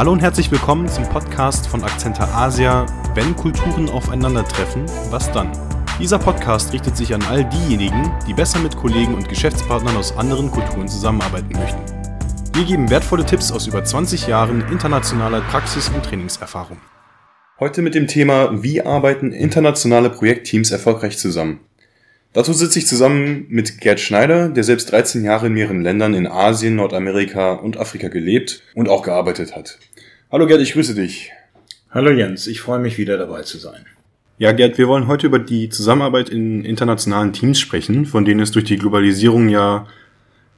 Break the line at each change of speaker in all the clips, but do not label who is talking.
Hallo und herzlich willkommen zum Podcast von Akzenter Asia. Wenn Kulturen aufeinandertreffen, was dann? Dieser Podcast richtet sich an all diejenigen, die besser mit Kollegen und Geschäftspartnern aus anderen Kulturen zusammenarbeiten möchten. Wir geben wertvolle Tipps aus über 20 Jahren internationaler Praxis- und Trainingserfahrung. Heute mit dem Thema, wie arbeiten internationale Projektteams erfolgreich zusammen? Dazu sitze ich zusammen mit Gerd Schneider, der selbst 13 Jahre in mehreren Ländern in Asien, Nordamerika und Afrika gelebt und auch gearbeitet hat. Hallo Gerd, ich grüße dich.
Hallo Jens, ich freue mich wieder dabei zu sein.
Ja, Gerd, wir wollen heute über die Zusammenarbeit in internationalen Teams sprechen, von denen es durch die Globalisierung ja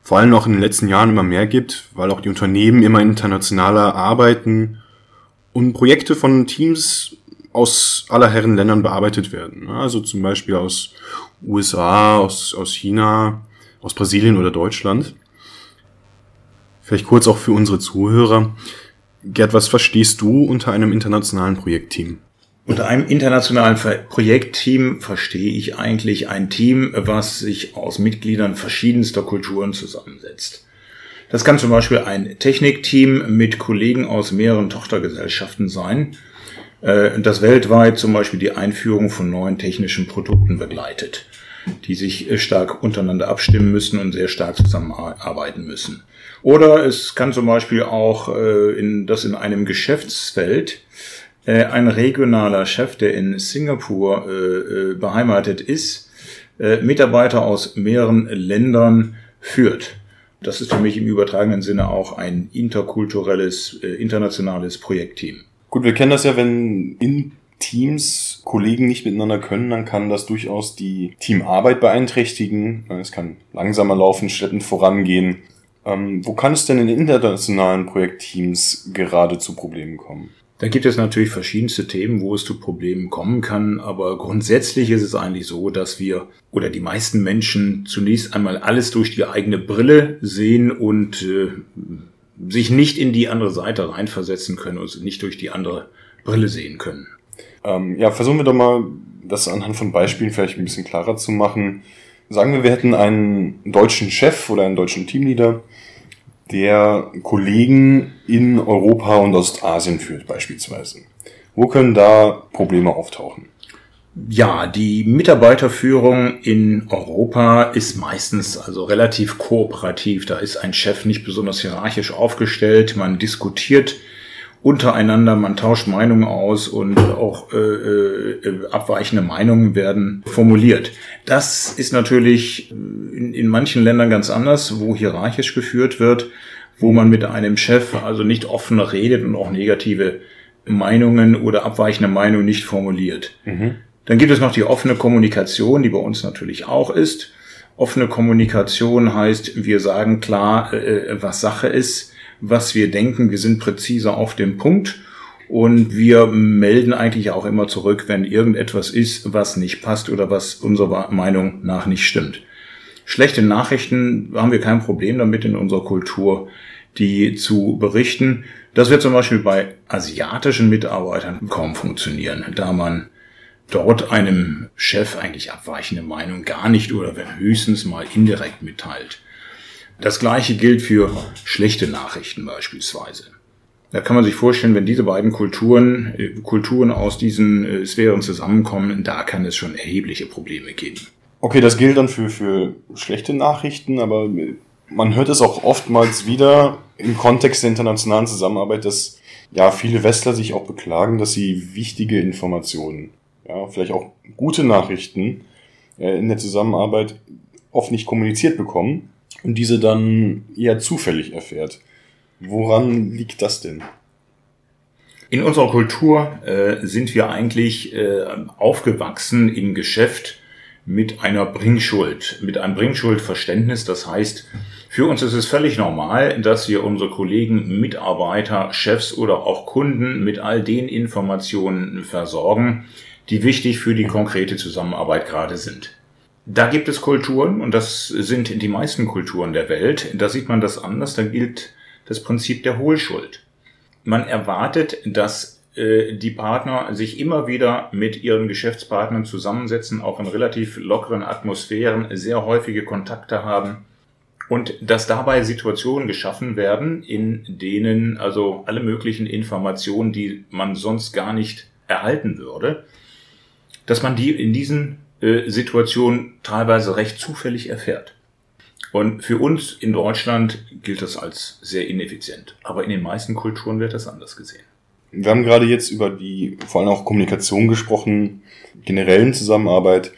vor allem auch in den letzten Jahren immer mehr gibt, weil auch die Unternehmen immer internationaler arbeiten und Projekte von Teams aus aller Herren Ländern bearbeitet werden. Also zum Beispiel aus USA, aus, aus China, aus Brasilien oder Deutschland. Vielleicht kurz auch für unsere Zuhörer. Gerd, was verstehst du unter einem internationalen Projektteam?
Unter einem internationalen Projektteam verstehe ich eigentlich ein Team, was sich aus Mitgliedern verschiedenster Kulturen zusammensetzt. Das kann zum Beispiel ein Technikteam mit Kollegen aus mehreren Tochtergesellschaften sein, äh, das weltweit zum Beispiel die Einführung von neuen technischen Produkten begleitet, die sich äh, stark untereinander abstimmen müssen und sehr stark zusammenarbeiten müssen. Oder es kann zum Beispiel auch, äh, in, dass in einem Geschäftsfeld ein regionaler Chef, der in Singapur beheimatet ist, Mitarbeiter aus mehreren Ländern führt. Das ist für mich im übertragenen Sinne auch ein interkulturelles, internationales Projektteam.
Gut, wir kennen das ja, wenn in Teams Kollegen nicht miteinander können, dann kann das durchaus die Teamarbeit beeinträchtigen. Es kann langsamer laufen, schleppend vorangehen. Ähm, wo kann es denn in internationalen Projektteams gerade zu Problemen kommen?
Da gibt es natürlich verschiedenste Themen, wo es zu Problemen kommen kann, aber grundsätzlich ist es eigentlich so, dass wir oder die meisten Menschen zunächst einmal alles durch die eigene Brille sehen und äh, sich nicht in die andere Seite reinversetzen können und nicht durch die andere Brille sehen können.
Ähm, ja, versuchen wir doch mal, das anhand von Beispielen vielleicht ein bisschen klarer zu machen. Sagen wir, wir hätten einen deutschen Chef oder einen deutschen Teamleader, der Kollegen in Europa und Ostasien führt beispielsweise. Wo können da Probleme auftauchen?
Ja, die Mitarbeiterführung in Europa ist meistens also relativ kooperativ. Da ist ein Chef nicht besonders hierarchisch aufgestellt. Man diskutiert untereinander, man tauscht Meinungen aus und auch äh, äh, abweichende Meinungen werden formuliert. Das ist natürlich in, in manchen Ländern ganz anders, wo hierarchisch geführt wird, wo man mit einem Chef also nicht offen redet und auch negative Meinungen oder abweichende Meinungen nicht formuliert. Mhm. Dann gibt es noch die offene Kommunikation, die bei uns natürlich auch ist. Offene Kommunikation heißt, wir sagen klar, äh, was Sache ist, was wir denken, wir sind präziser auf dem Punkt und wir melden eigentlich auch immer zurück, wenn irgendetwas ist, was nicht passt oder was unserer Meinung nach nicht stimmt. Schlechte Nachrichten haben wir kein Problem damit in unserer Kultur, die zu berichten. Das wird zum Beispiel bei asiatischen Mitarbeitern kaum funktionieren, da man dort einem Chef eigentlich abweichende Meinung gar nicht oder wenn höchstens mal indirekt mitteilt. Das gleiche gilt für schlechte Nachrichten beispielsweise. Da kann man sich vorstellen, wenn diese beiden Kulturen, äh, Kulturen aus diesen äh, Sphären zusammenkommen, da kann es schon erhebliche Probleme geben.
Okay, das gilt dann für, für schlechte Nachrichten, aber man hört es auch oftmals wieder im Kontext der internationalen Zusammenarbeit, dass ja viele Westler sich auch beklagen, dass sie wichtige Informationen ja, vielleicht auch gute Nachrichten äh, in der Zusammenarbeit oft nicht kommuniziert bekommen und diese dann eher zufällig erfährt. Woran liegt das denn?
In unserer Kultur äh, sind wir eigentlich äh, aufgewachsen im Geschäft mit einer Bringschuld, mit einem Bringschuldverständnis. Das heißt, für uns ist es völlig normal, dass wir unsere Kollegen, Mitarbeiter, Chefs oder auch Kunden mit all den Informationen versorgen, die wichtig für die konkrete Zusammenarbeit gerade sind. Da gibt es Kulturen, und das sind die meisten Kulturen der Welt, da sieht man das anders, da gilt das Prinzip der Hohlschuld. Man erwartet, dass äh, die Partner sich immer wieder mit ihren Geschäftspartnern zusammensetzen, auch in relativ lockeren Atmosphären, sehr häufige Kontakte haben Und dass dabei Situationen geschaffen werden, in denen also alle möglichen Informationen, die man sonst gar nicht erhalten würde, dass man die in diesen äh, Situationen teilweise recht zufällig erfährt. Und für uns in Deutschland gilt das als sehr ineffizient. Aber in den meisten Kulturen wird das anders gesehen.
Wir haben gerade jetzt über die vor allem auch Kommunikation gesprochen, generellen Zusammenarbeit.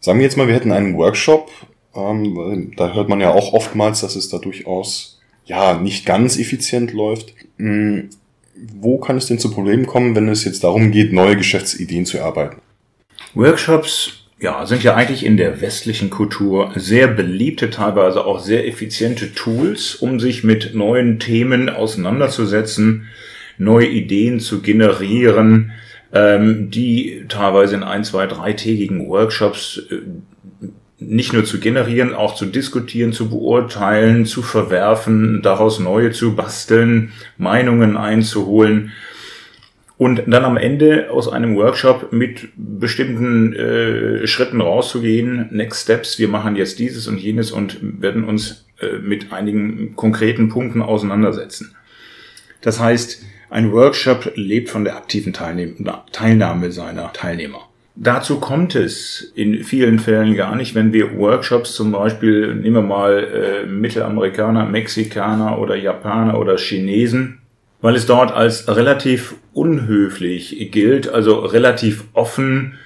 Sagen wir jetzt mal, wir hätten einen Workshop. Ähm, da hört man ja auch oftmals, dass es da durchaus ja nicht ganz effizient läuft. Hm, wo kann es denn zu Problemen kommen, wenn es jetzt darum geht, neue Geschäftsideen zu erarbeiten?
Workshops ja, sind ja eigentlich in der westlichen Kultur sehr beliebte, teilweise auch sehr effiziente Tools, um sich mit neuen Themen auseinanderzusetzen, neue Ideen zu generieren, ähm, die teilweise in ein, zwei, dreitägigen Workshops äh, nicht nur zu generieren, auch zu diskutieren, zu beurteilen, zu verwerfen, daraus neue zu basteln, Meinungen einzuholen und dann am Ende aus einem Workshop mit bestimmten äh, Schritten rauszugehen, Next Steps, wir machen jetzt dieses und jenes und werden uns äh, mit einigen konkreten Punkten auseinandersetzen. Das heißt, ein Workshop lebt von der aktiven Teilnahme seiner Teilnehmer. Dazu kommt es in vielen Fällen gar nicht, wenn wir Workshops zum Beispiel, nehmen wir mal äh, Mittelamerikaner, Mexikaner oder Japaner oder Chinesen, weil es dort als relativ unhöflich gilt, also relativ offen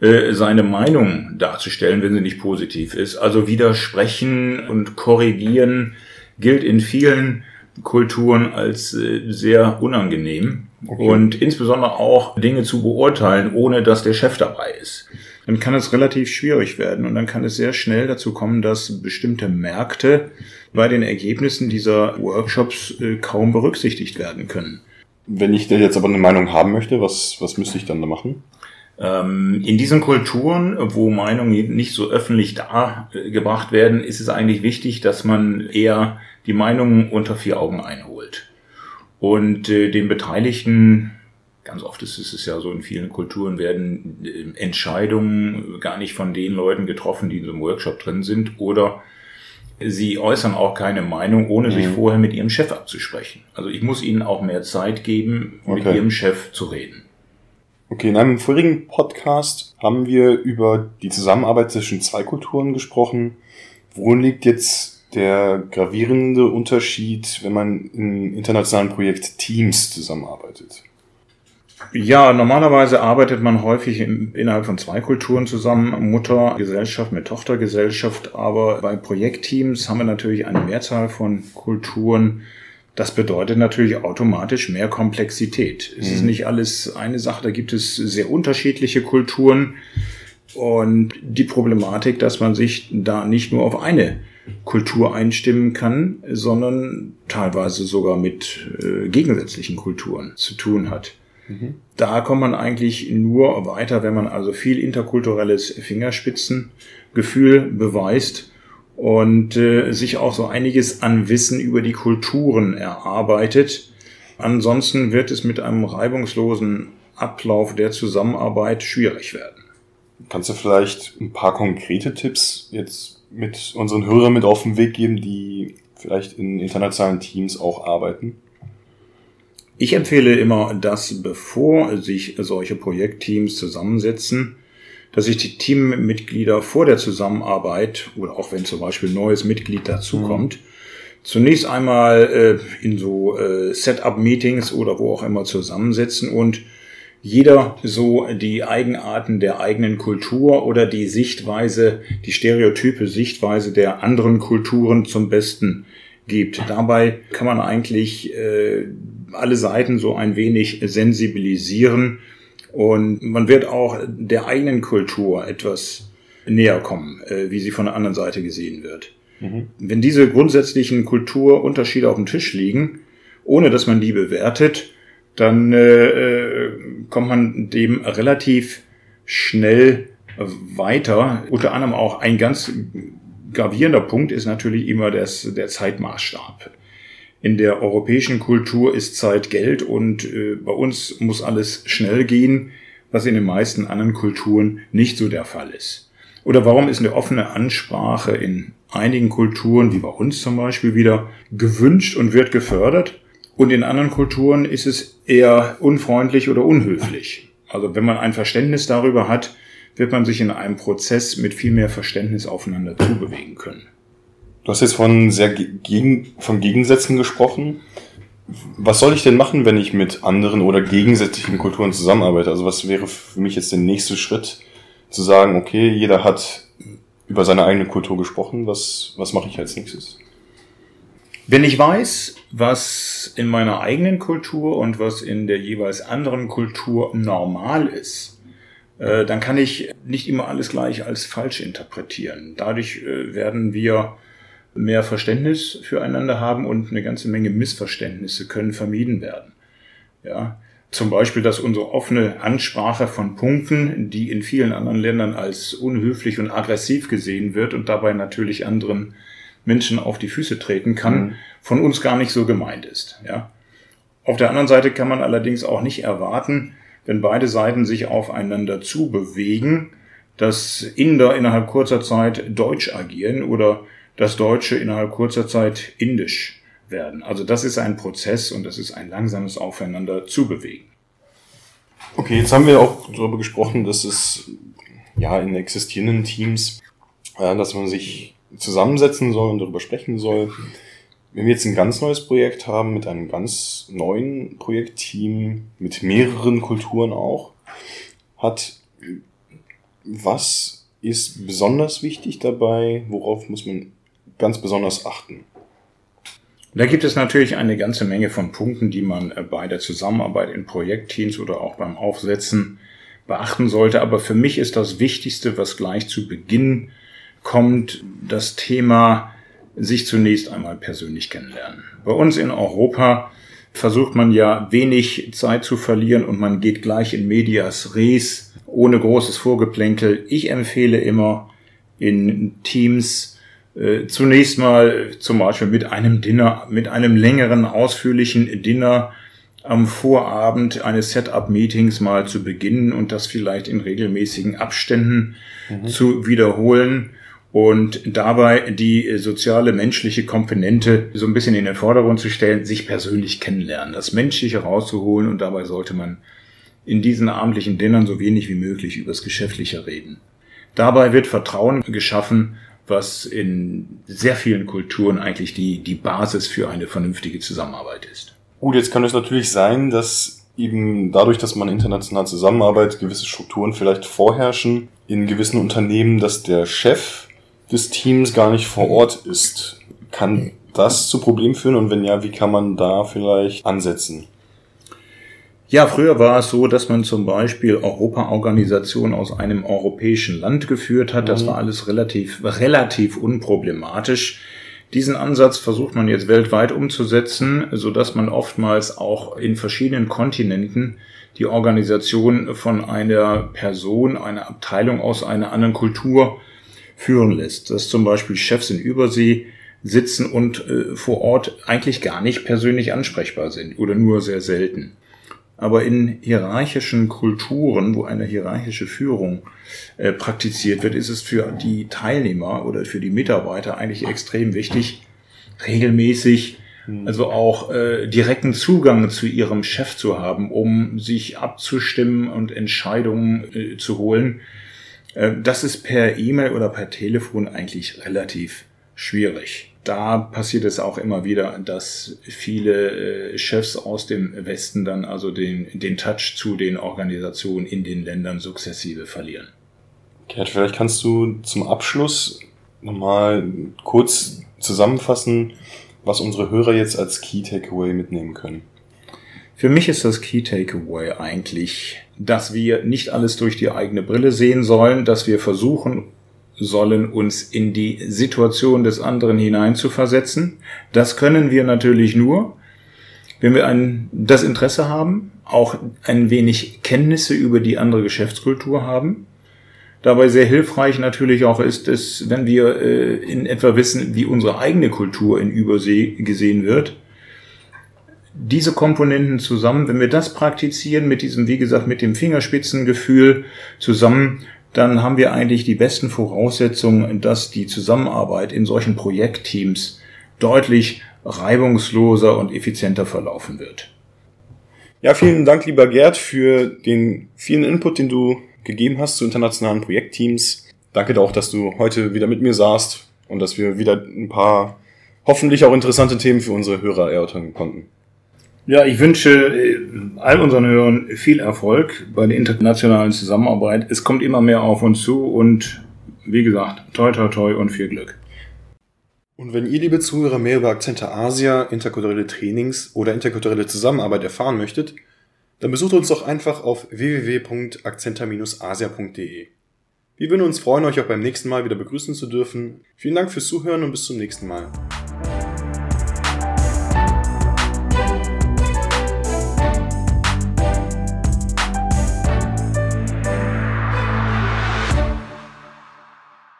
äh, seine Meinung darzustellen, wenn sie nicht positiv ist. Also widersprechen und korrigieren gilt in vielen Kulturen als äh, sehr unangenehm. Okay. Und insbesondere auch Dinge zu beurteilen, ohne dass der Chef dabei ist. Dann kann es relativ schwierig werden und dann kann es sehr schnell dazu kommen, dass bestimmte Märkte bei den Ergebnissen dieser Workshops äh, kaum berücksichtigt werden können.
Wenn ich da jetzt aber eine Meinung haben möchte, was, was müsste ich dann da machen?
Ähm, in diesen Kulturen, wo Meinungen nicht so öffentlich dargebracht werden, ist es eigentlich wichtig, dass man eher die Meinungen unter vier Augen einholt und äh, den Beteiligten Ganz oft ist es ja so, in vielen Kulturen werden äh, Entscheidungen gar nicht von den Leuten getroffen, die in so einem Workshop drin sind, oder sie äußern auch keine Meinung, ohne sich mhm. vorher mit ihrem Chef abzusprechen. Also ich muss ihnen auch mehr Zeit geben, okay. mit ihrem Chef zu reden.
Okay, in einem vorigen Podcast haben wir über die Zusammenarbeit zwischen zwei Kulturen gesprochen. Worin liegt jetzt der gravierende Unterschied, wenn man in internationalen Projekt Teams zusammenarbeitet?
Ja, normalerweise arbeitet man häufig in, innerhalb von zwei Kulturen zusammen, Muttergesellschaft mit Tochtergesellschaft, aber bei Projektteams haben wir natürlich eine Mehrzahl von Kulturen. Das bedeutet natürlich automatisch mehr Komplexität. Es mhm. ist nicht alles eine Sache, da gibt es sehr unterschiedliche Kulturen und die Problematik, dass man sich da nicht nur auf eine Kultur einstimmen kann, sondern teilweise sogar mit äh, gegensätzlichen Kulturen zu tun hat. Da kommt man eigentlich nur weiter, wenn man also viel interkulturelles Fingerspitzengefühl beweist und äh, sich auch so einiges an Wissen über die Kulturen erarbeitet. Ansonsten wird es mit einem reibungslosen Ablauf der Zusammenarbeit schwierig werden.
Kannst du vielleicht ein paar konkrete Tipps jetzt mit unseren Hörern mit auf den Weg geben, die vielleicht in internationalen Teams auch arbeiten?
Ich empfehle immer, dass bevor sich solche Projektteams zusammensetzen, dass sich die Teammitglieder vor der Zusammenarbeit oder auch wenn zum Beispiel ein neues Mitglied dazukommt, mhm. zunächst einmal äh, in so äh, Setup-Meetings oder wo auch immer zusammensetzen und jeder so die Eigenarten der eigenen Kultur oder die Sichtweise, die stereotype Sichtweise der anderen Kulturen zum Besten gibt. Dabei kann man eigentlich äh, alle Seiten so ein wenig sensibilisieren und man wird auch der eigenen Kultur etwas näher kommen, äh, wie sie von der anderen Seite gesehen wird. Mhm. Wenn diese grundsätzlichen Kulturunterschiede auf dem Tisch liegen, ohne dass man die bewertet, dann äh, äh kommt man dem relativ schnell weiter. Unter anderem auch ein ganz gravierender Punkt ist natürlich immer das, der Zeitmaßstab. In der europäischen Kultur ist Zeit Geld und äh, bei uns muss alles schnell gehen, was in den meisten anderen Kulturen nicht so der Fall ist. Oder warum ist eine offene Ansprache in einigen Kulturen, wie bei uns zum Beispiel, wieder gewünscht und wird gefördert? Und in anderen Kulturen ist es eher unfreundlich oder unhöflich. Also wenn man ein Verständnis darüber hat, wird man sich in einem Prozess mit viel mehr Verständnis aufeinander zubewegen können.
Du hast jetzt von sehr gegen, von Gegensätzen gesprochen. Was soll ich denn machen, wenn ich mit anderen oder gegensätzlichen Kulturen zusammenarbeite? Also was wäre für mich jetzt der nächste Schritt, zu sagen, okay, jeder hat über seine eigene Kultur gesprochen, was, was mache ich als nächstes?
Wenn ich weiß, was in meiner eigenen Kultur und was in der jeweils anderen Kultur normal ist, äh, dann kann ich nicht immer alles gleich als falsch interpretieren. Dadurch äh, werden wir mehr Verständnis füreinander haben und eine ganze Menge Missverständnisse können vermieden werden. Ja, zum Beispiel, dass unsere offene Ansprache von Punkten, die in vielen anderen Ländern als unhöflich und aggressiv gesehen wird und dabei natürlich anderen Menschen auf die Füße treten kann, mhm. von uns gar nicht so gemeint ist. Ja. Auf der anderen Seite kann man allerdings auch nicht erwarten, wenn beide Seiten sich aufeinander zubewegen, dass Inder innerhalb kurzer Zeit Deutsch agieren oder dass Deutsche innerhalb kurzer Zeit Indisch werden. Also das ist ein Prozess und das ist ein langsames Aufeinander zu bewegen.
Okay, jetzt haben wir auch darüber gesprochen, dass es ja in existierenden Teams, äh, dass man sich zusammensetzen soll und darüber sprechen soll. Wenn wir jetzt ein ganz neues Projekt haben mit einem ganz neuen Projektteam, mit mehreren Kulturen auch, hat was ist besonders wichtig dabei? Worauf muss man ganz besonders achten?
Da gibt es natürlich eine ganze Menge von Punkten, die man äh, bei der Zusammenarbeit in Projektteams oder auch beim Aufsetzen beachten sollte. Aber für mich ist das Wichtigste, was gleich zu Beginn kommt, das Thema sich zunächst einmal persönlich kennenlernen. Bei uns in Europa versucht man ja wenig Zeit zu verlieren und man geht gleich in medias res ohne großes Vorgeplänkel. Ich empfehle immer in Teams zunächst mal zum Beispiel mit einem Dinner, mit einem längeren, ausführlichen Dinner am Vorabend eines Setup-Meetings mal zu beginnen und das vielleicht in regelmäßigen Abständen mhm. zu wiederholen und dabei die soziale menschliche Komponente so ein bisschen in den Vordergrund zu stellen, sich persönlich kennenlernen, das Menschliche rauszuholen und dabei sollte man in diesen abendlichen Dinnern so wenig wie möglich übers Geschäftliche reden. Dabei wird Vertrauen geschaffen was in sehr vielen Kulturen eigentlich die, die Basis für eine vernünftige Zusammenarbeit ist.
Gut, jetzt kann es natürlich sein, dass eben dadurch, dass man international zusammenarbeitet, gewisse Strukturen vielleicht vorherrschen in gewissen Unternehmen, dass der Chef des Teams gar nicht vor Ort ist. Kann das zu Problemen führen und wenn ja, wie kann man da vielleicht ansetzen?
Ja, früher war es so, dass man zum Beispiel Europa-Organisationen aus einem europäischen Land geführt hat. Das mhm. war alles relativ, relativ unproblematisch. Diesen Ansatz versucht man jetzt weltweit umzusetzen, so dass man oftmals auch in verschiedenen Kontinenten die Organisation von einer Person, einer Abteilung aus einer anderen Kultur führen lässt. Dass zum Beispiel Chefs in Übersee sitzen und äh, vor Ort eigentlich gar nicht persönlich ansprechbar sind oder nur sehr selten. Aber in hierarchischen Kulturen, wo eine hierarchische Führung äh, praktiziert wird, ist es für die Teilnehmer oder für die Mitarbeiter eigentlich extrem wichtig, regelmäßig hm. also auch äh, direkten Zugang zu ihrem Chef zu haben, um sich abzustimmen und Entscheidungen äh, zu holen. Äh, das ist per E-Mail oder per Telefon eigentlich relativ schwierig da passiert es auch immer wieder, dass viele äh, Chefs aus dem Westen dann also den, den Touch zu den Organisationen in den Ländern sukzessive verlieren.
Gerd, vielleicht kannst du zum Abschluss nochmal kurz zusammenfassen, was unsere Hörer jetzt als Key Takeaway mitnehmen können.
Für mich ist das Key Takeaway eigentlich, dass wir nicht alles durch die eigene Brille sehen sollen, dass wir versuchen, sollen, uns in die Situation des anderen hineinzuversetzen. Das können wir natürlich nur, wenn wir ein, das Interesse haben, auch ein wenig Kenntnisse über die andere Geschäftskultur haben. Dabei sehr hilfreich natürlich auch ist es, wenn wir äh, in etwa wissen, wie unsere eigene Kultur in Übersee gesehen wird. Diese Komponenten zusammen, wenn wir das praktizieren mit diesem, wie gesagt, mit dem Fingerspitzengefühl zusammen, dann haben wir eigentlich die besten Voraussetzungen, dass die Zusammenarbeit in solchen Projektteams deutlich reibungsloser und effizienter verlaufen wird.
Ja, vielen Dank, lieber Gerd, für den vielen Input, den du gegeben hast zu internationalen Projektteams. Danke auch, dass du heute wieder mit mir saßt und dass wir wieder ein paar hoffentlich auch interessante Themen für unsere Hörer erörtern konnten.
Ja, ich wünsche äh, all unseren Hörern viel Erfolg bei der internationalen Zusammenarbeit. Es kommt immer mehr auf uns zu und wie gesagt, toi toi toi und viel Glück.
Und wenn ihr, liebe Zuhörer, mehr über Akzente Asia, interkulturelle Trainings oder interkulturelle Zusammenarbeit erfahren möchtet, dann besucht uns doch einfach auf www.akzenter-asia.de. Wir würden uns freuen, euch auch beim nächsten Mal wieder begrüßen zu dürfen. Vielen Dank fürs Zuhören und bis zum nächsten Mal.